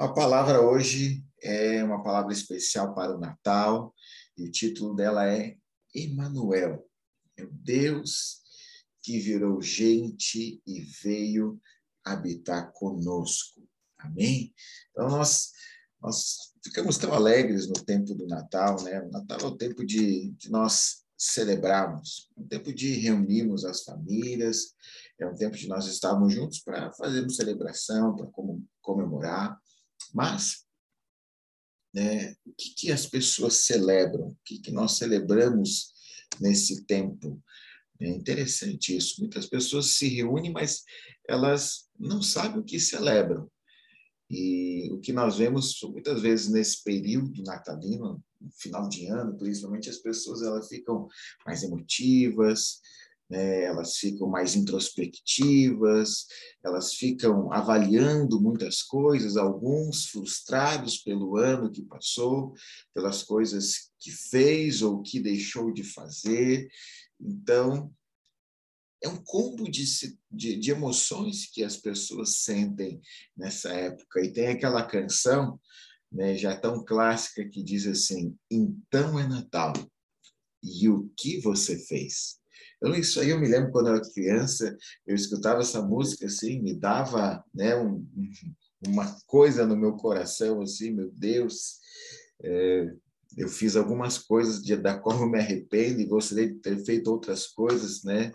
A palavra hoje é uma palavra especial para o Natal e o título dela é Emanuel. É o Deus que virou gente e veio habitar conosco. Amém? Então nós nós ficamos tão alegres no tempo do Natal, né? O Natal é o tempo de, de nós celebrarmos, é um tempo de reunirmos as famílias, é um tempo de nós estarmos juntos para fazermos celebração, para comemorar. Mas né, o que, que as pessoas celebram? O que, que nós celebramos nesse tempo? É interessante isso. Muitas pessoas se reúnem, mas elas não sabem o que celebram. E o que nós vemos muitas vezes nesse período natalino, no final de ano, principalmente as pessoas elas ficam mais emotivas, né? elas ficam mais introspectivas, elas ficam avaliando muitas coisas, alguns frustrados pelo ano que passou, pelas coisas que fez ou que deixou de fazer. Então, é um combo de, de, de emoções que as pessoas sentem nessa época. E tem aquela canção né, já tão clássica que diz assim: Então é Natal, e o que você fez? Então, isso aí eu me lembro quando eu era criança, eu escutava essa música assim, me dava né, um, uma coisa no meu coração, assim, meu Deus, é, eu fiz algumas coisas de, da qual eu me arrependo e gostaria de ter feito outras coisas, né?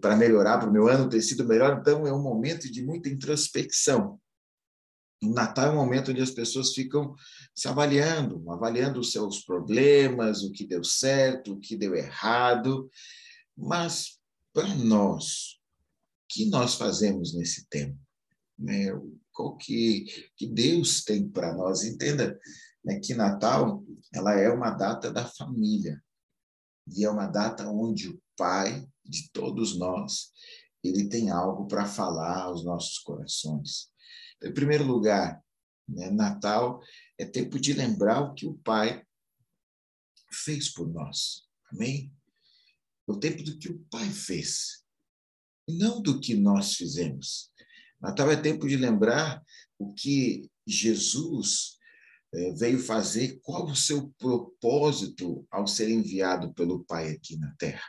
Para melhorar, para o meu ano ter sido melhor, então é um momento de muita introspecção. O Natal é um momento onde as pessoas ficam se avaliando, avaliando os seus problemas, o que deu certo, o que deu errado. Mas, para nós, o que nós fazemos nesse tempo? Né? Qual que, que Deus tem para nós? Entenda né, que Natal ela é uma data da família. E é uma data onde o Pai de todos nós, ele tem algo para falar aos nossos corações. Em primeiro lugar, né, Natal é tempo de lembrar o que o Pai fez por nós. Amém? É o tempo do que o Pai fez, não do que nós fizemos. Natal é tempo de lembrar o que Jesus eh, veio fazer, qual o seu propósito ao ser enviado pelo Pai aqui na Terra.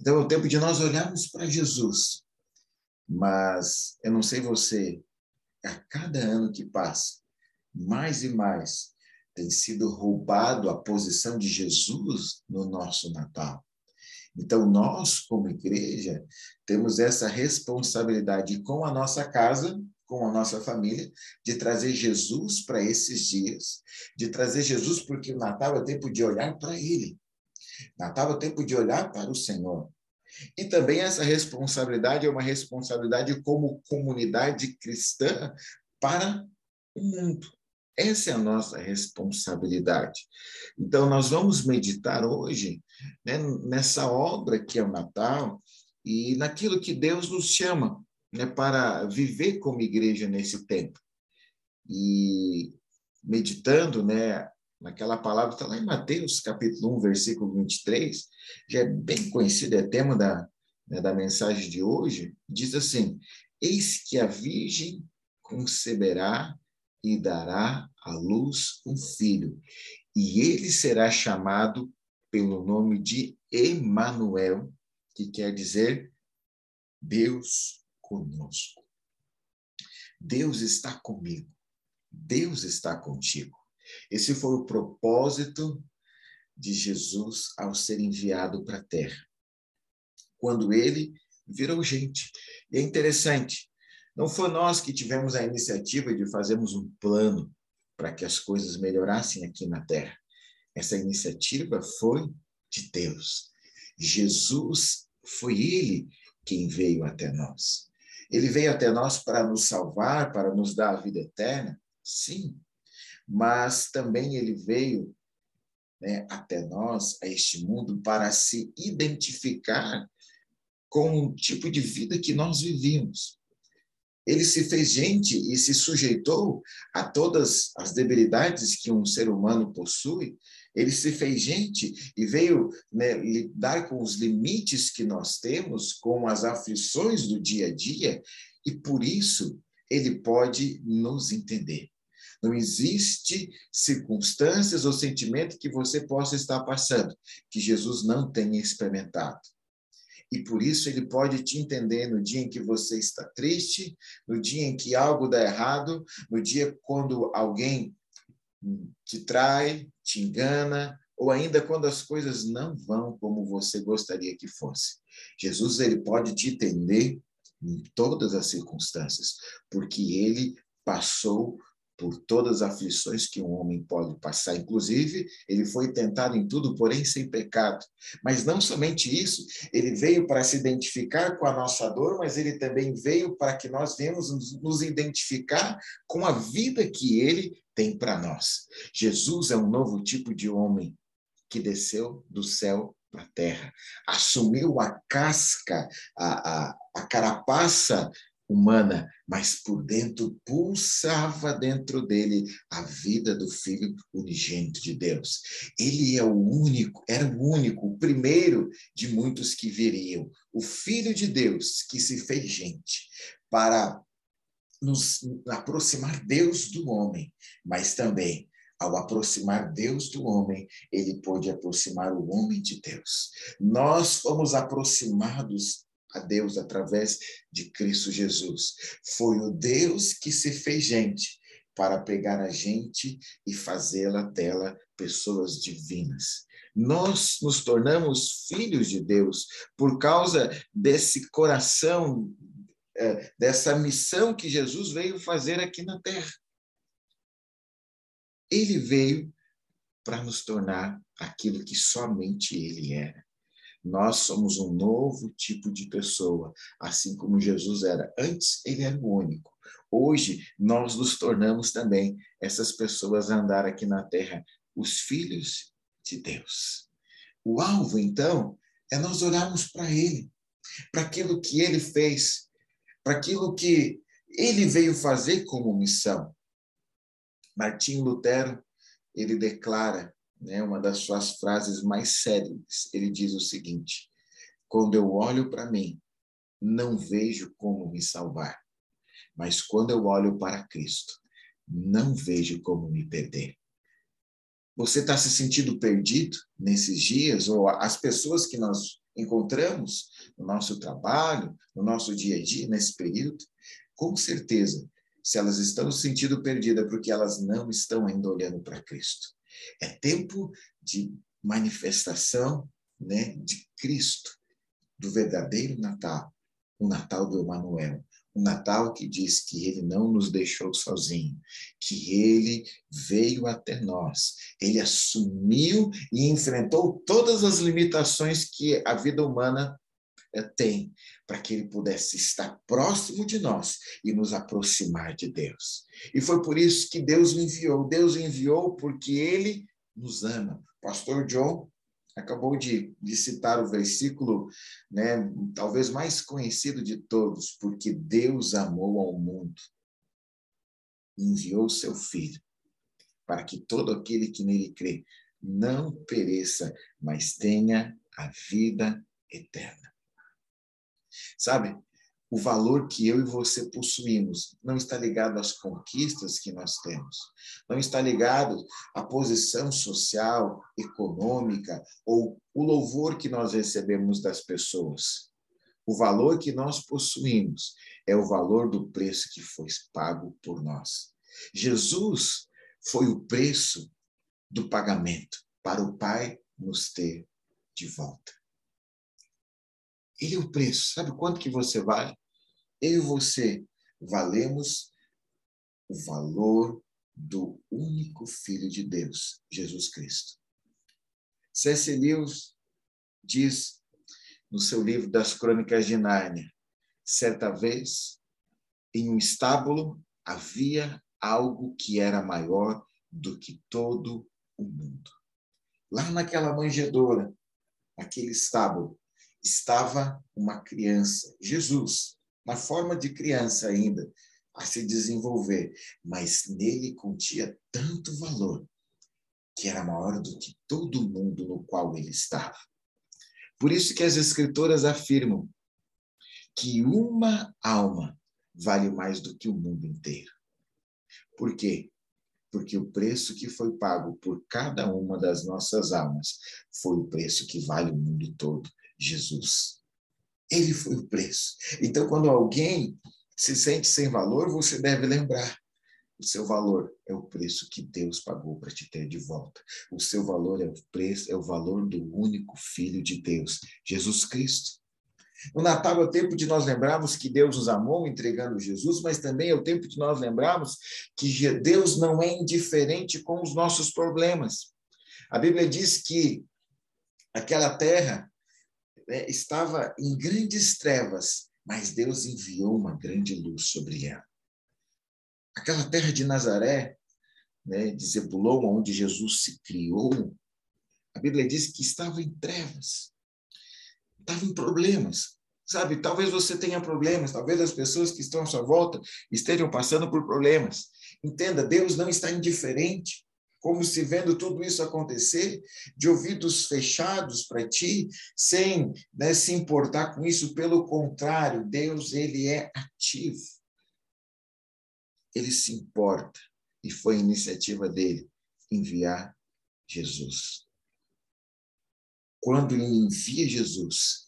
Então é o tempo de nós olharmos para Jesus. Mas eu não sei você, a cada ano que passa, mais e mais tem sido roubado a posição de Jesus no nosso Natal. Então, nós, como igreja, temos essa responsabilidade com a nossa casa, com a nossa família, de trazer Jesus para esses dias, de trazer Jesus, porque o Natal é tempo de olhar para Ele. Natal é tempo de olhar para o Senhor. E também essa responsabilidade é uma responsabilidade como comunidade cristã para o mundo. Essa é a nossa responsabilidade. Então, nós vamos meditar hoje né, nessa obra que é o Natal e naquilo que Deus nos chama né, para viver como igreja nesse tempo. E meditando né, naquela palavra, está lá em Mateus, capítulo 1, versículo 23, já é bem conhecido, é tema da, né, da mensagem de hoje, diz assim: Eis que a Virgem conceberá e dará à luz um filho, e ele será chamado pelo nome de Emanuel, que quer dizer Deus conosco. Deus está comigo. Deus está contigo. Esse foi o propósito de Jesus ao ser enviado para a terra. Quando ele virou gente. E é interessante, não foi nós que tivemos a iniciativa de fazermos um plano para que as coisas melhorassem aqui na terra. Essa iniciativa foi de Deus. Jesus foi ele quem veio até nós. Ele veio até nós para nos salvar, para nos dar a vida eterna? Sim mas também ele veio né, até nós, a este mundo, para se identificar com o tipo de vida que nós vivíamos. Ele se fez gente e se sujeitou a todas as debilidades que um ser humano possui. Ele se fez gente e veio né, lidar com os limites que nós temos, com as aflições do dia a dia, e por isso ele pode nos entender. Não existe circunstâncias ou sentimento que você possa estar passando que Jesus não tenha experimentado. E por isso ele pode te entender no dia em que você está triste, no dia em que algo dá errado, no dia quando alguém te trai, te engana, ou ainda quando as coisas não vão como você gostaria que fosse. Jesus ele pode te entender em todas as circunstâncias, porque ele passou por todas as aflições que um homem pode passar. Inclusive, ele foi tentado em tudo, porém sem pecado. Mas não somente isso, ele veio para se identificar com a nossa dor, mas ele também veio para que nós venhamos nos identificar com a vida que ele tem para nós. Jesus é um novo tipo de homem que desceu do céu para a terra, assumiu a casca, a, a, a carapaça humana, mas por dentro pulsava dentro dele a vida do Filho unigênito de Deus. Ele é o único, era o único, o primeiro de muitos que viriam, o Filho de Deus que se fez gente para nos aproximar Deus do homem, mas também ao aproximar Deus do homem, ele pôde aproximar o homem de Deus. Nós fomos aproximados a Deus através de Cristo Jesus. Foi o Deus que se fez gente para pegar a gente e fazê-la dela pessoas divinas. Nós nos tornamos filhos de Deus por causa desse coração, é, dessa missão que Jesus veio fazer aqui na terra. Ele veio para nos tornar aquilo que somente ele era. Nós somos um novo tipo de pessoa, assim como Jesus era. Antes, ele era o único. Hoje, nós nos tornamos também essas pessoas a andar aqui na terra, os filhos de Deus. O alvo, então, é nós olharmos para ele, para aquilo que ele fez, para aquilo que ele veio fazer como missão. Martim Lutero, ele declara né, uma das suas frases mais célebres. Ele diz o seguinte: Quando eu olho para mim, não vejo como me salvar, mas quando eu olho para Cristo, não vejo como me perder. Você está se sentindo perdido nesses dias? Ou as pessoas que nós encontramos no nosso trabalho, no nosso dia a dia, nesse período? Com certeza, se elas estão se sentindo perdidas, porque elas não estão ainda olhando para Cristo. É tempo de manifestação né, de Cristo, do verdadeiro Natal, o Natal do Emanuel, o Natal que diz que ele não nos deixou sozinho, que ele veio até nós, ele assumiu e enfrentou todas as limitações que a vida humana eh, tem, para que ele pudesse estar próximo de nós e nos aproximar de Deus. E foi por isso que Deus o enviou. Deus o enviou porque ele nos ama. Pastor John acabou de, de citar o versículo, né, talvez mais conhecido de todos, porque Deus amou ao mundo e enviou seu filho para que todo aquele que nele crê não pereça, mas tenha a vida eterna. Sabe? O valor que eu e você possuímos não está ligado às conquistas que nós temos, não está ligado à posição social, econômica ou o louvor que nós recebemos das pessoas. O valor que nós possuímos é o valor do preço que foi pago por nós. Jesus foi o preço do pagamento para o Pai nos ter de volta. Ele é o preço. Sabe quanto que você vale? Eu e você valemos o valor do único Filho de Deus, Jesus Cristo. C.S. Lewis diz no seu livro das Crônicas de Nárnia, certa vez, em um estábulo havia algo que era maior do que todo o mundo. Lá naquela manjedoura, aquele estábulo, estava uma criança, Jesus, na forma de criança ainda, a se desenvolver, mas nele continha tanto valor que era maior do que todo mundo no qual ele estava. Por isso que as escritoras afirmam que uma alma vale mais do que o mundo inteiro. Por quê? Porque o preço que foi pago por cada uma das nossas almas foi o preço que vale o mundo todo, Jesus. Ele foi o preço. Então, quando alguém se sente sem valor, você deve lembrar: o seu valor é o preço que Deus pagou para te ter de volta. O seu valor é o preço, é o valor do único Filho de Deus, Jesus Cristo. O Natal é o tempo de nós lembrarmos que Deus nos amou entregando Jesus, mas também é o tempo de nós lembrarmos que Deus não é indiferente com os nossos problemas. A Bíblia diz que aquela terra né, estava em grandes trevas, mas Deus enviou uma grande luz sobre ela. Aquela terra de Nazaré, né, de Zebulon, onde Jesus se criou, a Bíblia diz que estava em trevas estava em problemas. Sabe, talvez você tenha problemas, talvez as pessoas que estão à sua volta estejam passando por problemas. Entenda, Deus não está indiferente, como se vendo tudo isso acontecer, de ouvidos fechados para ti, sem né, se importar com isso. Pelo contrário, Deus ele é ativo. Ele se importa e foi iniciativa dele enviar Jesus. Quando ele envia Jesus,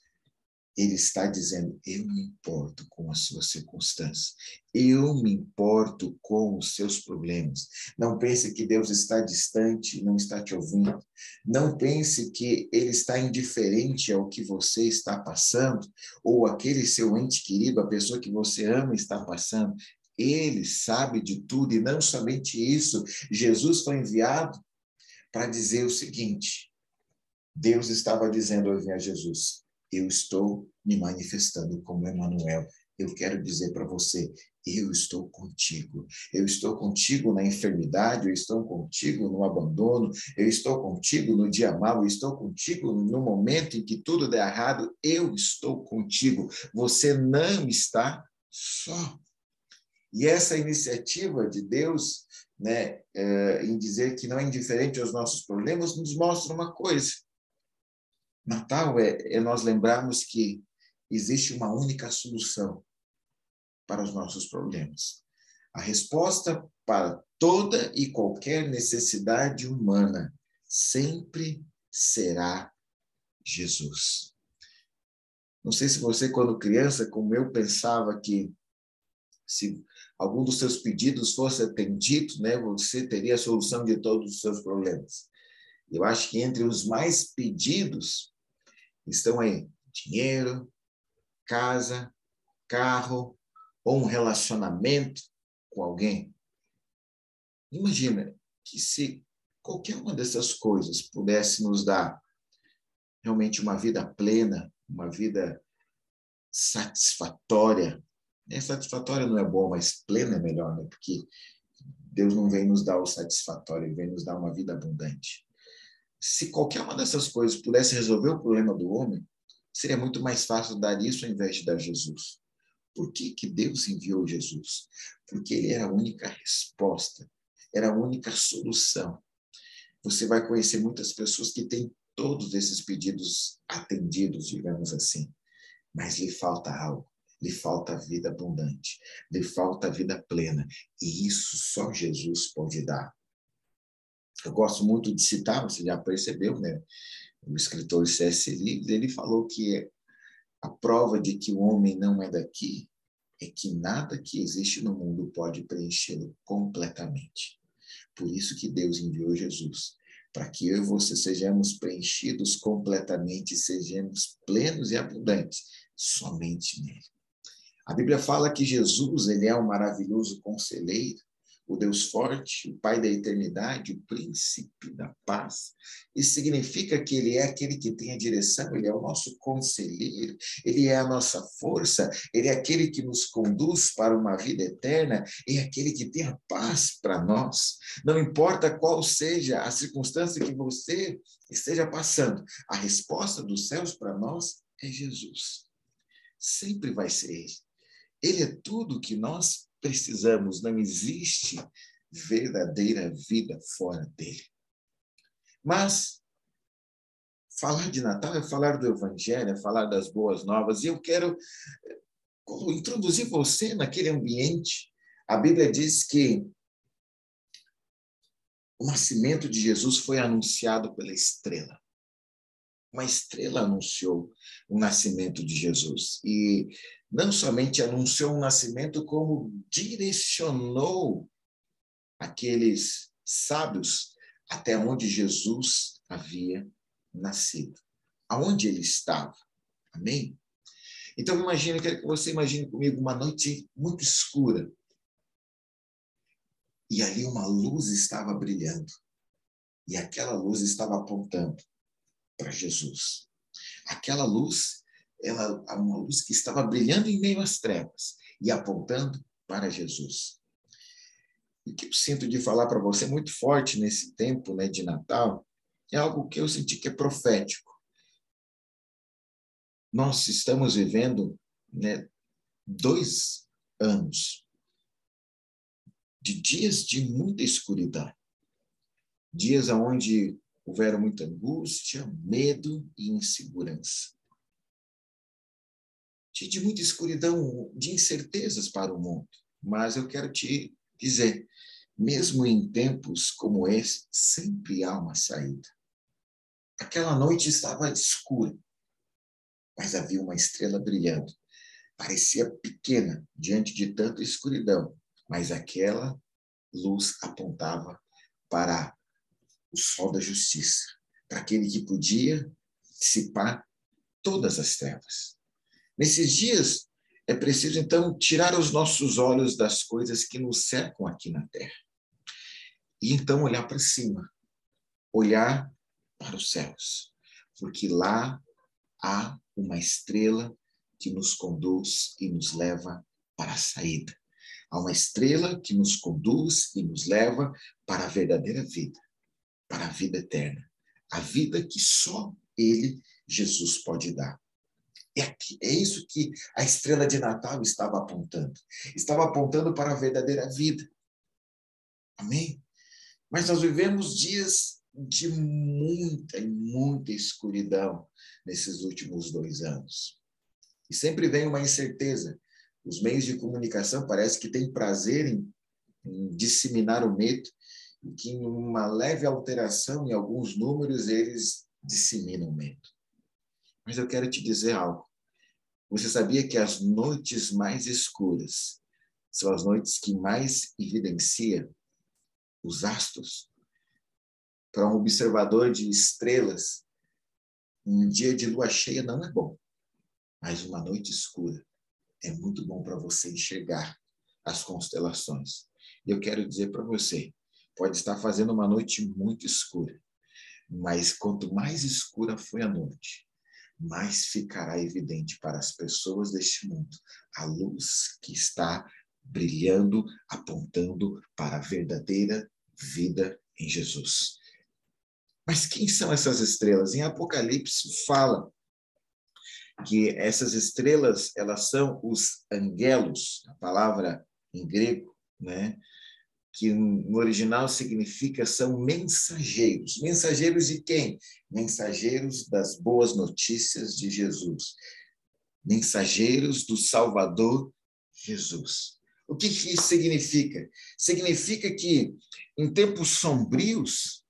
ele está dizendo: Eu me importo com as suas circunstâncias, eu me importo com os seus problemas. Não pense que Deus está distante, não está te ouvindo. Não pense que ele está indiferente ao que você está passando, ou aquele seu ente querido, a pessoa que você ama, está passando. Ele sabe de tudo, e não somente isso, Jesus foi enviado para dizer o seguinte: Deus estava dizendo a Jesus: Eu estou me manifestando como Emmanuel. Eu quero dizer para você, eu estou contigo. Eu estou contigo na enfermidade, eu estou contigo no abandono, eu estou contigo no dia mau, eu estou contigo no momento em que tudo der errado, eu estou contigo. Você não está só. E essa iniciativa de Deus, né, é, em dizer que não é indiferente aos nossos problemas, nos mostra uma coisa Natal é, é nós lembrarmos que existe uma única solução para os nossos problemas. A resposta para toda e qualquer necessidade humana sempre será Jesus. Não sei se você, quando criança, como eu, pensava que se algum dos seus pedidos fosse atendido, né, você teria a solução de todos os seus problemas. Eu acho que entre os mais pedidos estão aí dinheiro, casa, carro ou um relacionamento com alguém. Imagina que se qualquer uma dessas coisas pudesse nos dar realmente uma vida plena, uma vida satisfatória. É, satisfatória não é bom, mas plena é melhor, né? Porque Deus não vem nos dar o satisfatório, ele vem nos dar uma vida abundante se qualquer uma dessas coisas pudesse resolver o problema do homem, seria muito mais fácil dar isso ao invés de dar Jesus. Por que, que Deus enviou Jesus? Porque ele era a única resposta, era a única solução. Você vai conhecer muitas pessoas que têm todos esses pedidos atendidos, digamos assim, mas lhe falta algo, lhe falta vida abundante, lhe falta vida plena, e isso só Jesus pode dar eu gosto muito de citar, você já percebeu, né? O escritor C.S. Lewis, ele falou que a prova de que o homem não é daqui é que nada que existe no mundo pode preenchê-lo completamente. Por isso que Deus enviou Jesus, para que eu e você sejamos preenchidos completamente, sejamos plenos e abundantes somente nele. A Bíblia fala que Jesus, ele é um maravilhoso conselheiro, o Deus forte, o Pai da eternidade, o príncipe da paz. Isso significa que ele é aquele que tem a direção, ele é o nosso conselheiro, ele é a nossa força, ele é aquele que nos conduz para uma vida eterna, é aquele que tem a paz para nós. Não importa qual seja a circunstância que você esteja passando, a resposta dos céus para nós é Jesus. Sempre vai ser ele. Ele é tudo que nós precisamos, não existe verdadeira vida fora dele. Mas falar de Natal é falar do Evangelho, é falar das boas novas, e eu quero introduzir você naquele ambiente, a Bíblia diz que o nascimento de Jesus foi anunciado pela estrela. Uma estrela anunciou o nascimento de Jesus. E não somente anunciou o nascimento, como direcionou aqueles sábios até onde Jesus havia nascido, aonde ele estava. Amém? Então imagine, quero que você imagine comigo uma noite muito escura. E ali uma luz estava brilhando. E aquela luz estava apontando para Jesus. Aquela luz, ela uma luz que estava brilhando em meio às trevas e apontando para Jesus. o que eu sinto de falar para você muito forte nesse tempo né, de Natal é algo que eu senti que é profético. Nós estamos vivendo né, dois anos de dias de muita escuridão, dias onde houveram muita angústia, medo e insegurança. De muita escuridão, de incertezas para o mundo. Mas eu quero te dizer, mesmo em tempos como esse, sempre há uma saída. Aquela noite estava escura, mas havia uma estrela brilhando. Parecia pequena diante de tanta escuridão, mas aquela luz apontava para o sol da justiça, para aquele que podia dissipar todas as trevas. Nesses dias, é preciso então tirar os nossos olhos das coisas que nos cercam aqui na terra e então olhar para cima, olhar para os céus, porque lá há uma estrela que nos conduz e nos leva para a saída. Há uma estrela que nos conduz e nos leva para a verdadeira vida, para a vida eterna, a vida que só Ele, Jesus, pode dar. É, é isso que a estrela de Natal estava apontando. Estava apontando para a verdadeira vida. Amém? Mas nós vivemos dias de muita e muita escuridão nesses últimos dois anos. E sempre vem uma incerteza. Os meios de comunicação parece que têm prazer em, em disseminar o medo que uma leve alteração em alguns números eles disseminam o medo. Mas eu quero te dizer algo. Você sabia que as noites mais escuras são as noites que mais evidenciam os astros para um observador de estrelas, um dia de lua cheia não é bom, mas uma noite escura é muito bom para você enxergar as constelações. Eu quero dizer para você, pode estar fazendo uma noite muito escura, mas quanto mais escura foi a noite, mais ficará evidente para as pessoas deste mundo a luz que está brilhando, apontando para a verdadeira vida em Jesus. Mas quem são essas estrelas? Em Apocalipse fala que essas estrelas, elas são os angelos, a palavra em grego, né? Que no original significa são mensageiros. Mensageiros de quem? Mensageiros das boas notícias de Jesus. Mensageiros do Salvador Jesus. O que, isso significa? Significa que em tempos sombrios,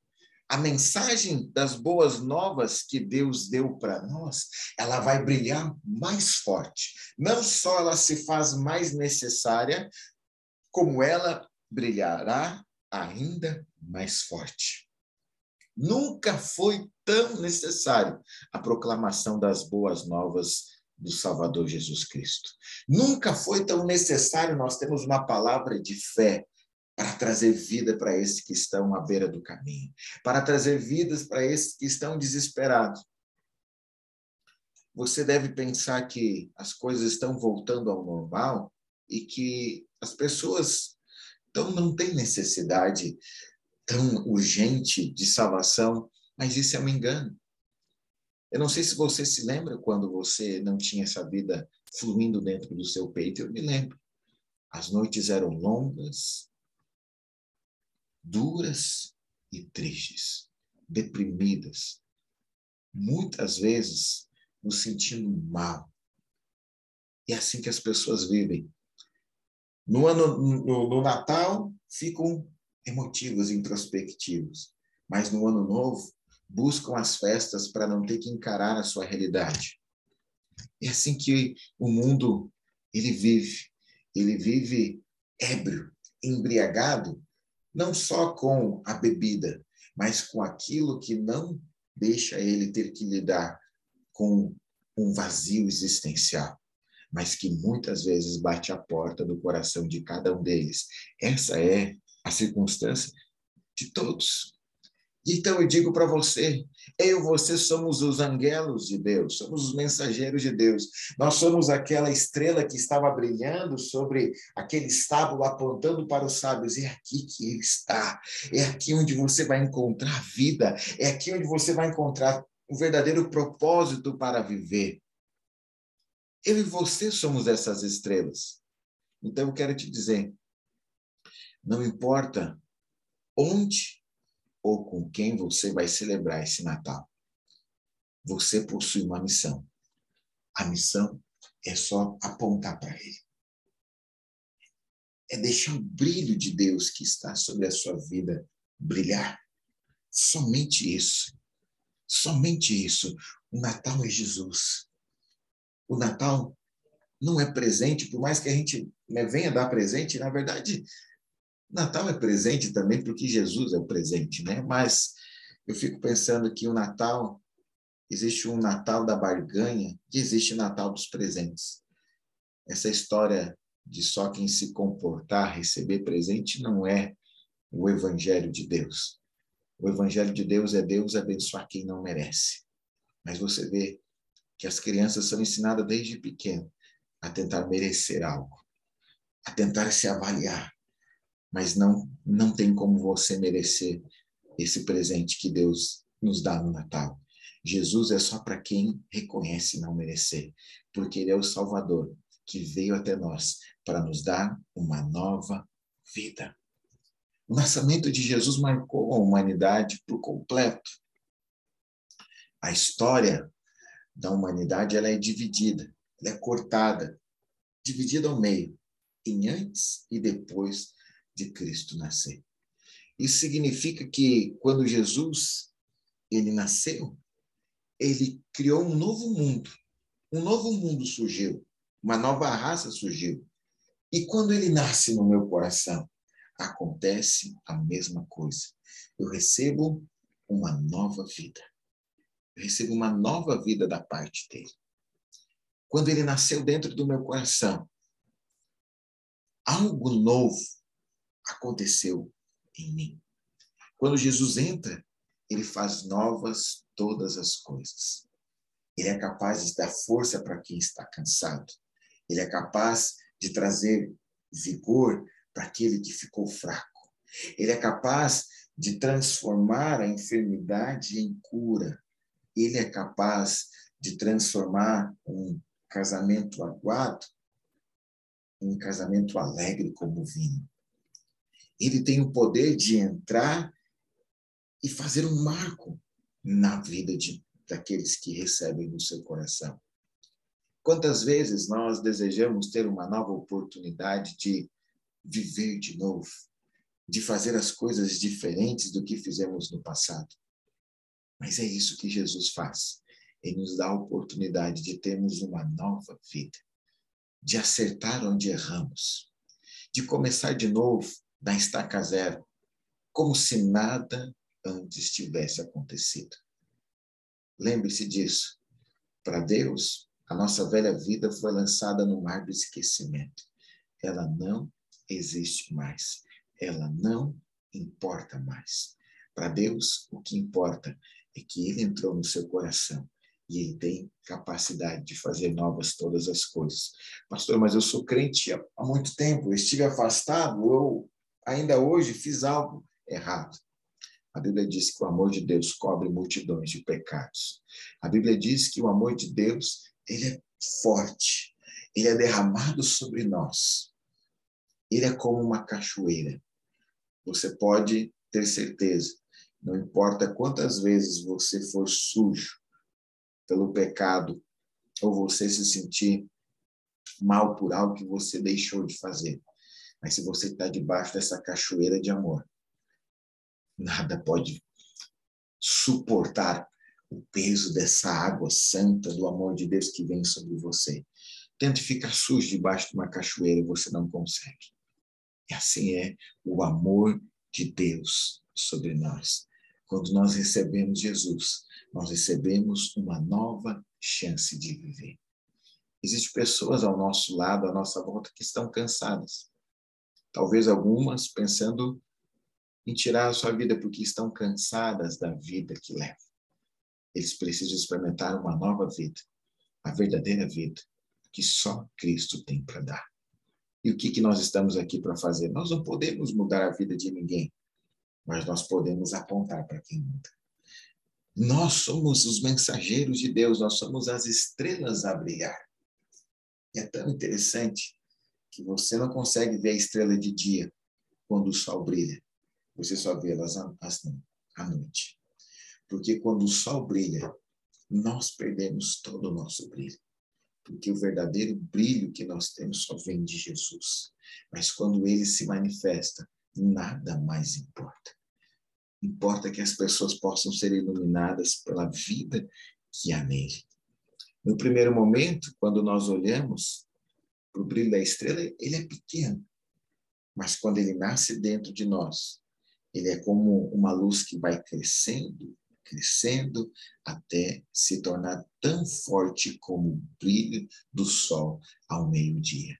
a mensagem das boas novas que Deus deu para nós, ela vai brilhar mais forte. Não só ela se faz mais necessária, como ela brilhará ainda mais forte. Nunca foi tão necessário a proclamação das boas novas do Salvador Jesus Cristo. Nunca foi tão necessário nós termos uma palavra de fé, para trazer vida para esses que estão à beira do caminho, para trazer vidas para esses que estão desesperados. Você deve pensar que as coisas estão voltando ao normal e que as pessoas então não têm necessidade tão urgente de salvação, mas isso é um engano. Eu não sei se você se lembra quando você não tinha essa vida fluindo dentro do seu peito, eu me lembro. As noites eram longas, duras e tristes, deprimidas, muitas vezes nos sentindo mal. E é assim que as pessoas vivem. No ano no, no Natal ficam emotivos, introspectivos, mas no ano novo buscam as festas para não ter que encarar a sua realidade. É assim que o mundo ele vive. Ele vive ébrio, embriagado, não só com a bebida, mas com aquilo que não deixa ele ter que lidar com um vazio existencial mas que muitas vezes bate a porta do coração de cada um deles. Essa é a circunstância de todos. Então eu digo para você, eu e você somos os angelos de Deus, somos os mensageiros de Deus. Nós somos aquela estrela que estava brilhando sobre aquele estábulo apontando para os sábios. É aqui que ele está. É aqui onde você vai encontrar vida. É aqui onde você vai encontrar o verdadeiro propósito para viver. Eu e você somos essas estrelas. Então eu quero te dizer, não importa onde ou com quem você vai celebrar esse Natal, você possui uma missão. A missão é só apontar para ele. É deixar o brilho de Deus que está sobre a sua vida brilhar. Somente isso. Somente isso. O Natal é Jesus o Natal não é presente, por mais que a gente né, venha dar presente, na verdade, Natal é presente também porque Jesus é o presente, né? Mas eu fico pensando que o Natal existe um Natal da barganha e existe o Natal dos presentes. Essa história de só quem se comportar receber presente não é o evangelho de Deus. O evangelho de Deus é Deus abençoar quem não merece. Mas você vê que as crianças são ensinadas desde pequeno a tentar merecer algo, a tentar se avaliar, mas não não tem como você merecer esse presente que Deus nos dá no Natal. Jesus é só para quem reconhece não merecer, porque ele é o Salvador que veio até nós para nos dar uma nova vida. O nascimento de Jesus marcou a humanidade por completo. A história da humanidade ela é dividida, ela é cortada, dividida ao meio, em antes e depois de Cristo nascer. Isso significa que quando Jesus ele nasceu, ele criou um novo mundo. Um novo mundo surgiu, uma nova raça surgiu. E quando ele nasce no meu coração, acontece a mesma coisa. Eu recebo uma nova vida. Eu recebo uma nova vida da parte dele. Quando ele nasceu dentro do meu coração, algo novo aconteceu em mim. Quando Jesus entra, ele faz novas todas as coisas. Ele é capaz de dar força para quem está cansado. Ele é capaz de trazer vigor para aquele que ficou fraco. Ele é capaz de transformar a enfermidade em cura ele é capaz de transformar um casamento aguado em um casamento alegre como vinho. Ele tem o poder de entrar e fazer um marco na vida de, daqueles que recebem no seu coração. Quantas vezes nós desejamos ter uma nova oportunidade de viver de novo, de fazer as coisas diferentes do que fizemos no passado? Mas é isso que Jesus faz. Ele nos dá a oportunidade de termos uma nova vida, de acertar onde erramos, de começar de novo da estaca zero, como se nada antes tivesse acontecido. Lembre-se disso. Para Deus, a nossa velha vida foi lançada no mar do esquecimento. Ela não existe mais. Ela não importa mais. Para Deus, o que importa é que ele entrou no seu coração e ele tem capacidade de fazer novas todas as coisas. Pastor, mas eu sou crente há muito tempo, estive afastado, ou ainda hoje fiz algo errado. A Bíblia diz que o amor de Deus cobre multidões de pecados. A Bíblia diz que o amor de Deus, ele é forte, ele é derramado sobre nós. Ele é como uma cachoeira. Você pode ter certeza não importa quantas vezes você for sujo pelo pecado, ou você se sentir mal por algo que você deixou de fazer. Mas se você está debaixo dessa cachoeira de amor, nada pode suportar o peso dessa água santa do amor de Deus que vem sobre você. Tente ficar sujo debaixo de uma cachoeira e você não consegue. E assim é o amor de Deus sobre nós. Quando nós recebemos Jesus, nós recebemos uma nova chance de viver. Existem pessoas ao nosso lado, à nossa volta, que estão cansadas. Talvez algumas pensando em tirar a sua vida porque estão cansadas da vida que levam. Eles precisam experimentar uma nova vida, a verdadeira vida que só Cristo tem para dar. E o que, que nós estamos aqui para fazer? Nós não podemos mudar a vida de ninguém, mas nós podemos apontar para quem muda. Nós somos os mensageiros de Deus, nós somos as estrelas a brilhar. E é tão interessante que você não consegue ver a estrela de dia quando o sol brilha. Você só vê elas à noite. Porque quando o sol brilha, nós perdemos todo o nosso brilho. Porque o verdadeiro brilho que nós temos só vem de Jesus. Mas quando ele se manifesta, nada mais importa. Importa que as pessoas possam ser iluminadas pela vida que há nele. No primeiro momento, quando nós olhamos para o brilho da estrela, ele é pequeno. Mas quando ele nasce dentro de nós, ele é como uma luz que vai crescendo, crescendo, até se tornar tão forte como o brilho do sol ao meio-dia.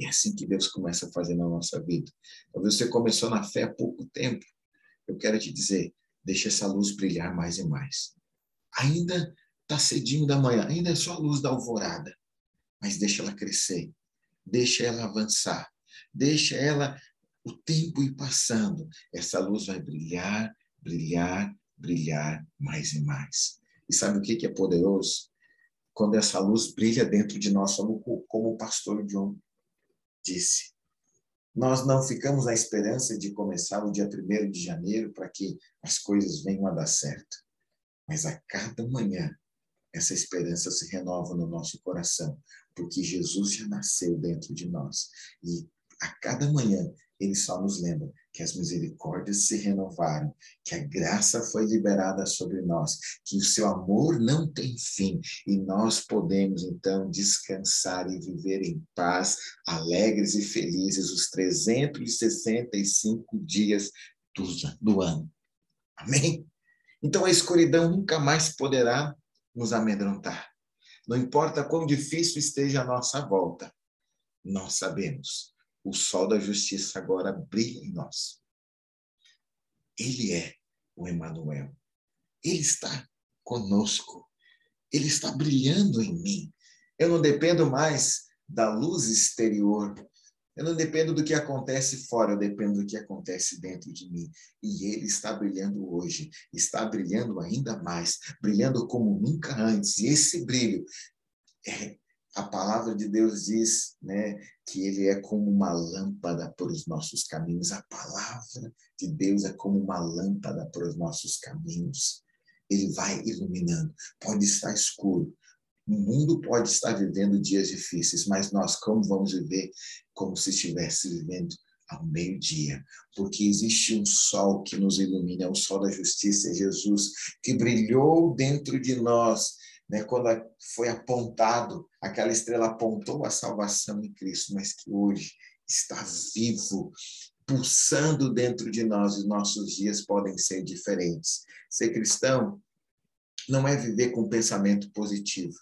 É assim que Deus começa a fazer na nossa vida. Talvez você começou na fé há pouco tempo. Eu quero te dizer, deixa essa luz brilhar mais e mais. Ainda está cedinho da manhã, ainda é só a luz da alvorada, mas deixa ela crescer, deixa ela avançar, deixa ela o tempo ir passando, essa luz vai brilhar, brilhar, brilhar mais e mais. E sabe o que é poderoso? Quando essa luz brilha dentro de nós, como o pastor John disse. Nós não ficamos na esperança de começar o dia 1 de janeiro para que as coisas venham a dar certo. Mas a cada manhã, essa esperança se renova no nosso coração, porque Jesus já nasceu dentro de nós. E a cada manhã ele só nos lembra que as misericórdias se renovaram, que a graça foi liberada sobre nós, que o seu amor não tem fim e nós podemos então descansar e viver em paz, alegres e felizes os 365 dias do, do ano. Amém? Então a escuridão nunca mais poderá nos amedrontar. Não importa quão difícil esteja a nossa volta, nós sabemos o sol da justiça agora brilha em nós. Ele é o Emanuel. Ele está conosco. Ele está brilhando em mim. Eu não dependo mais da luz exterior. Eu não dependo do que acontece fora, eu dependo do que acontece dentro de mim. E ele está brilhando hoje, está brilhando ainda mais, brilhando como nunca antes. E esse brilho é a palavra de Deus diz né, que ele é como uma lâmpada para os nossos caminhos. A palavra de Deus é como uma lâmpada para os nossos caminhos. Ele vai iluminando. Pode estar escuro. O mundo pode estar vivendo dias difíceis, mas nós como vamos viver? Como se estivesse vivendo ao meio-dia, porque existe um sol que nos ilumina, é o sol da justiça, é Jesus, que brilhou dentro de nós né, quando foi apontado, aquela estrela apontou a salvação em Cristo, mas que hoje está vivo, pulsando dentro de nós, os nossos dias podem ser diferentes. Ser cristão não é viver com pensamento positivo,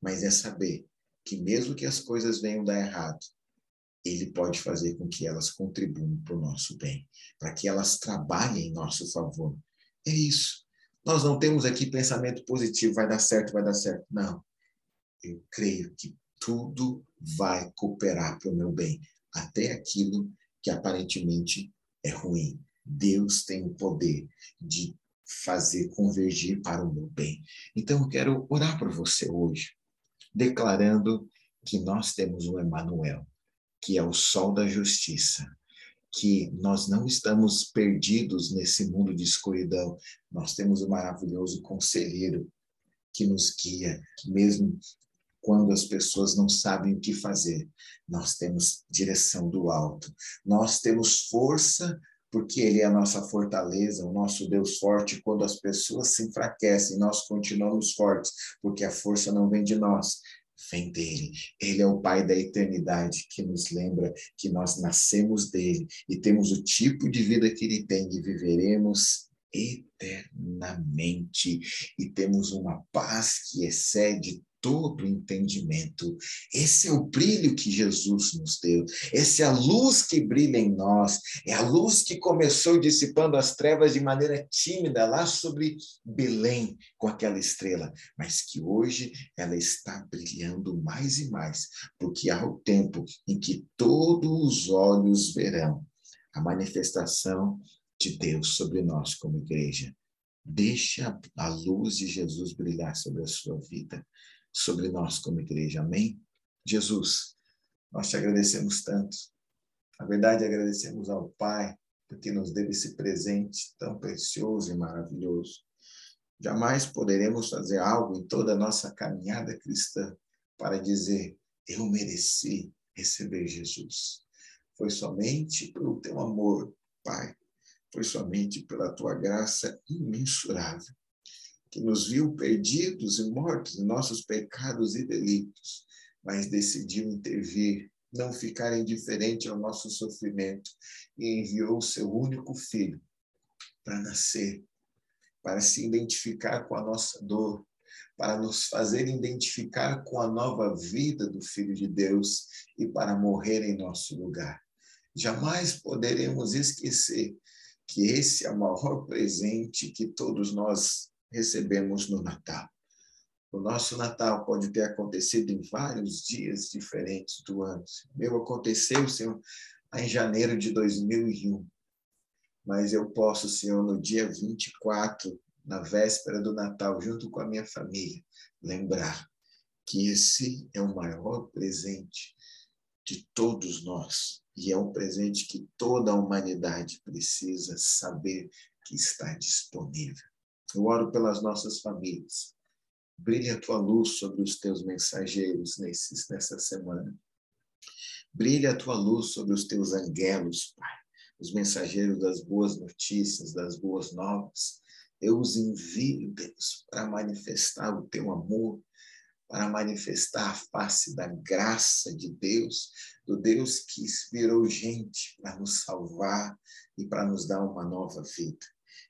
mas é saber que mesmo que as coisas venham dar errado, ele pode fazer com que elas contribuam para o nosso bem, para que elas trabalhem em nosso favor. É isso. Nós não temos aqui pensamento positivo, vai dar certo, vai dar certo. Não. Eu creio que tudo vai cooperar para o meu bem, até aquilo que aparentemente é ruim. Deus tem o poder de fazer convergir para o meu bem. Então eu quero orar por você hoje, declarando que nós temos o Emanuel, que é o sol da justiça, que nós não estamos perdidos nesse mundo de escuridão. Nós temos um maravilhoso conselheiro que nos guia, mesmo quando as pessoas não sabem o que fazer. Nós temos direção do alto. Nós temos força porque Ele é a nossa fortaleza, o nosso Deus forte. Quando as pessoas se enfraquecem, nós continuamos fortes, porque a força não vem de nós, vem dele. Ele é o Pai da eternidade que nos lembra que nós nascemos dele e temos o tipo de vida que ele tem e viveremos eternamente. E temos uma paz que excede todo entendimento. Esse é o brilho que Jesus nos deu. Essa é a luz que brilha em nós. É a luz que começou dissipando as trevas de maneira tímida lá sobre Belém com aquela estrela, mas que hoje ela está brilhando mais e mais, porque há o tempo em que todos os olhos verão a manifestação de Deus sobre nós como igreja. Deixa a luz de Jesus brilhar sobre a sua vida sobre nós como igreja. Amém? Jesus, nós te agradecemos tanto. Na verdade, agradecemos ao Pai porque nos deu esse presente tão precioso e maravilhoso. Jamais poderemos fazer algo em toda a nossa caminhada cristã para dizer, eu mereci receber Jesus. Foi somente pelo teu amor, Pai. Foi somente pela tua graça imensurável que nos viu perdidos e mortos em nossos pecados e delitos, mas decidiu intervir, não ficar indiferente ao nosso sofrimento e enviou seu único filho para nascer, para se identificar com a nossa dor, para nos fazer identificar com a nova vida do Filho de Deus e para morrer em nosso lugar. Jamais poderemos esquecer que esse é o maior presente que todos nós recebemos no Natal. O nosso Natal pode ter acontecido em vários dias diferentes do ano. O meu aconteceu, Senhor, em janeiro de 2001. Mas eu posso, Senhor, no dia 24, na véspera do Natal, junto com a minha família, lembrar que esse é o maior presente de todos nós. E é um presente que toda a humanidade precisa saber que está disponível. Eu oro pelas nossas famílias. Brilha a tua luz sobre os teus mensageiros nesses, nessa semana. Brilha a tua luz sobre os teus angelos, Pai, os mensageiros das boas notícias, das boas novas. Eu os envio, Deus, para manifestar o teu amor, para manifestar a face da graça de Deus, do Deus que virou gente para nos salvar e para nos dar uma nova vida.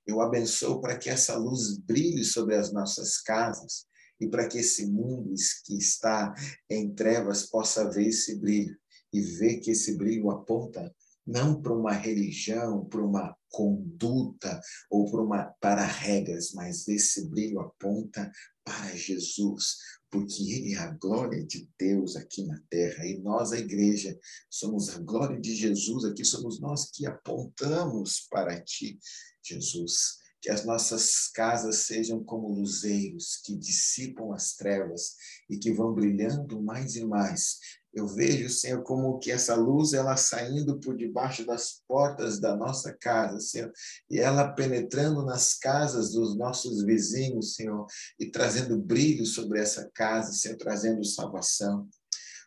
Eu abençoo para que essa luz brilhe sobre as nossas casas e para que esse mundo que está em trevas possa ver esse brilho e ver que esse brilho aponta não para uma religião, para uma conduta ou para, uma, para regras, mas esse brilho aponta para Jesus, porque Ele é a glória de Deus aqui na terra e nós, a igreja, somos a glória de Jesus aqui, somos nós que apontamos para Ti. Jesus. Que as nossas casas sejam como luzeiros que dissipam as trevas e que vão brilhando mais e mais. Eu vejo, Senhor, como que essa luz ela saindo por debaixo das portas da nossa casa, Senhor, e ela penetrando nas casas dos nossos vizinhos, Senhor, e trazendo brilho sobre essa casa, Senhor, trazendo salvação.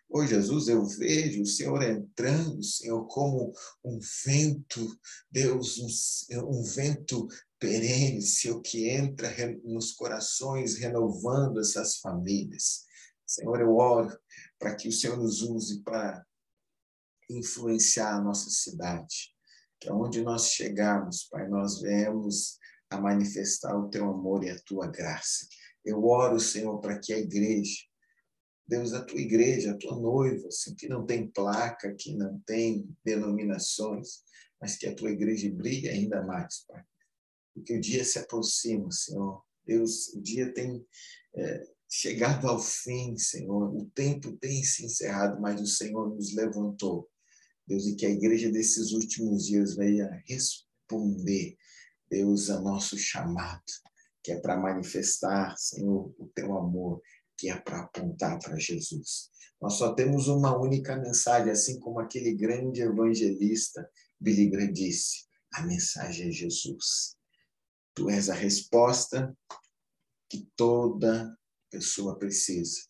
Ô Jesus, eu vejo o Senhor entrando, Senhor, como um vento, Deus, um, um vento perene, Senhor, que entra nos corações, renovando essas famílias. Senhor, eu oro para que o Senhor nos use para influenciar a nossa cidade, que aonde nós chegarmos, Pai, nós venhamos a manifestar o teu amor e a tua graça. Eu oro, Senhor, para que a igreja Deus, a tua igreja, a tua noiva, assim, que não tem placa, que não tem denominações, mas que a tua igreja brilhe ainda mais, Pai. Porque o dia se aproxima, Senhor. Deus, o dia tem é, chegado ao fim, Senhor. O tempo tem se encerrado, mas o Senhor nos levantou. Deus, e que a igreja desses últimos dias venha responder, Deus, a nosso chamado, que é para manifestar, Senhor, o teu amor que é para apontar para Jesus. Nós só temos uma única mensagem, assim como aquele grande evangelista Billy Graham disse: a mensagem é Jesus. Tu és a resposta que toda pessoa precisa.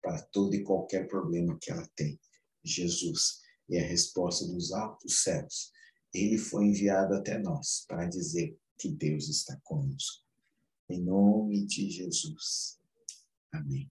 para todo e qualquer problema que ela tem. Jesus é a resposta dos altos céus. Ele foi enviado até nós para dizer que Deus está conosco. Em nome de Jesus. Amém.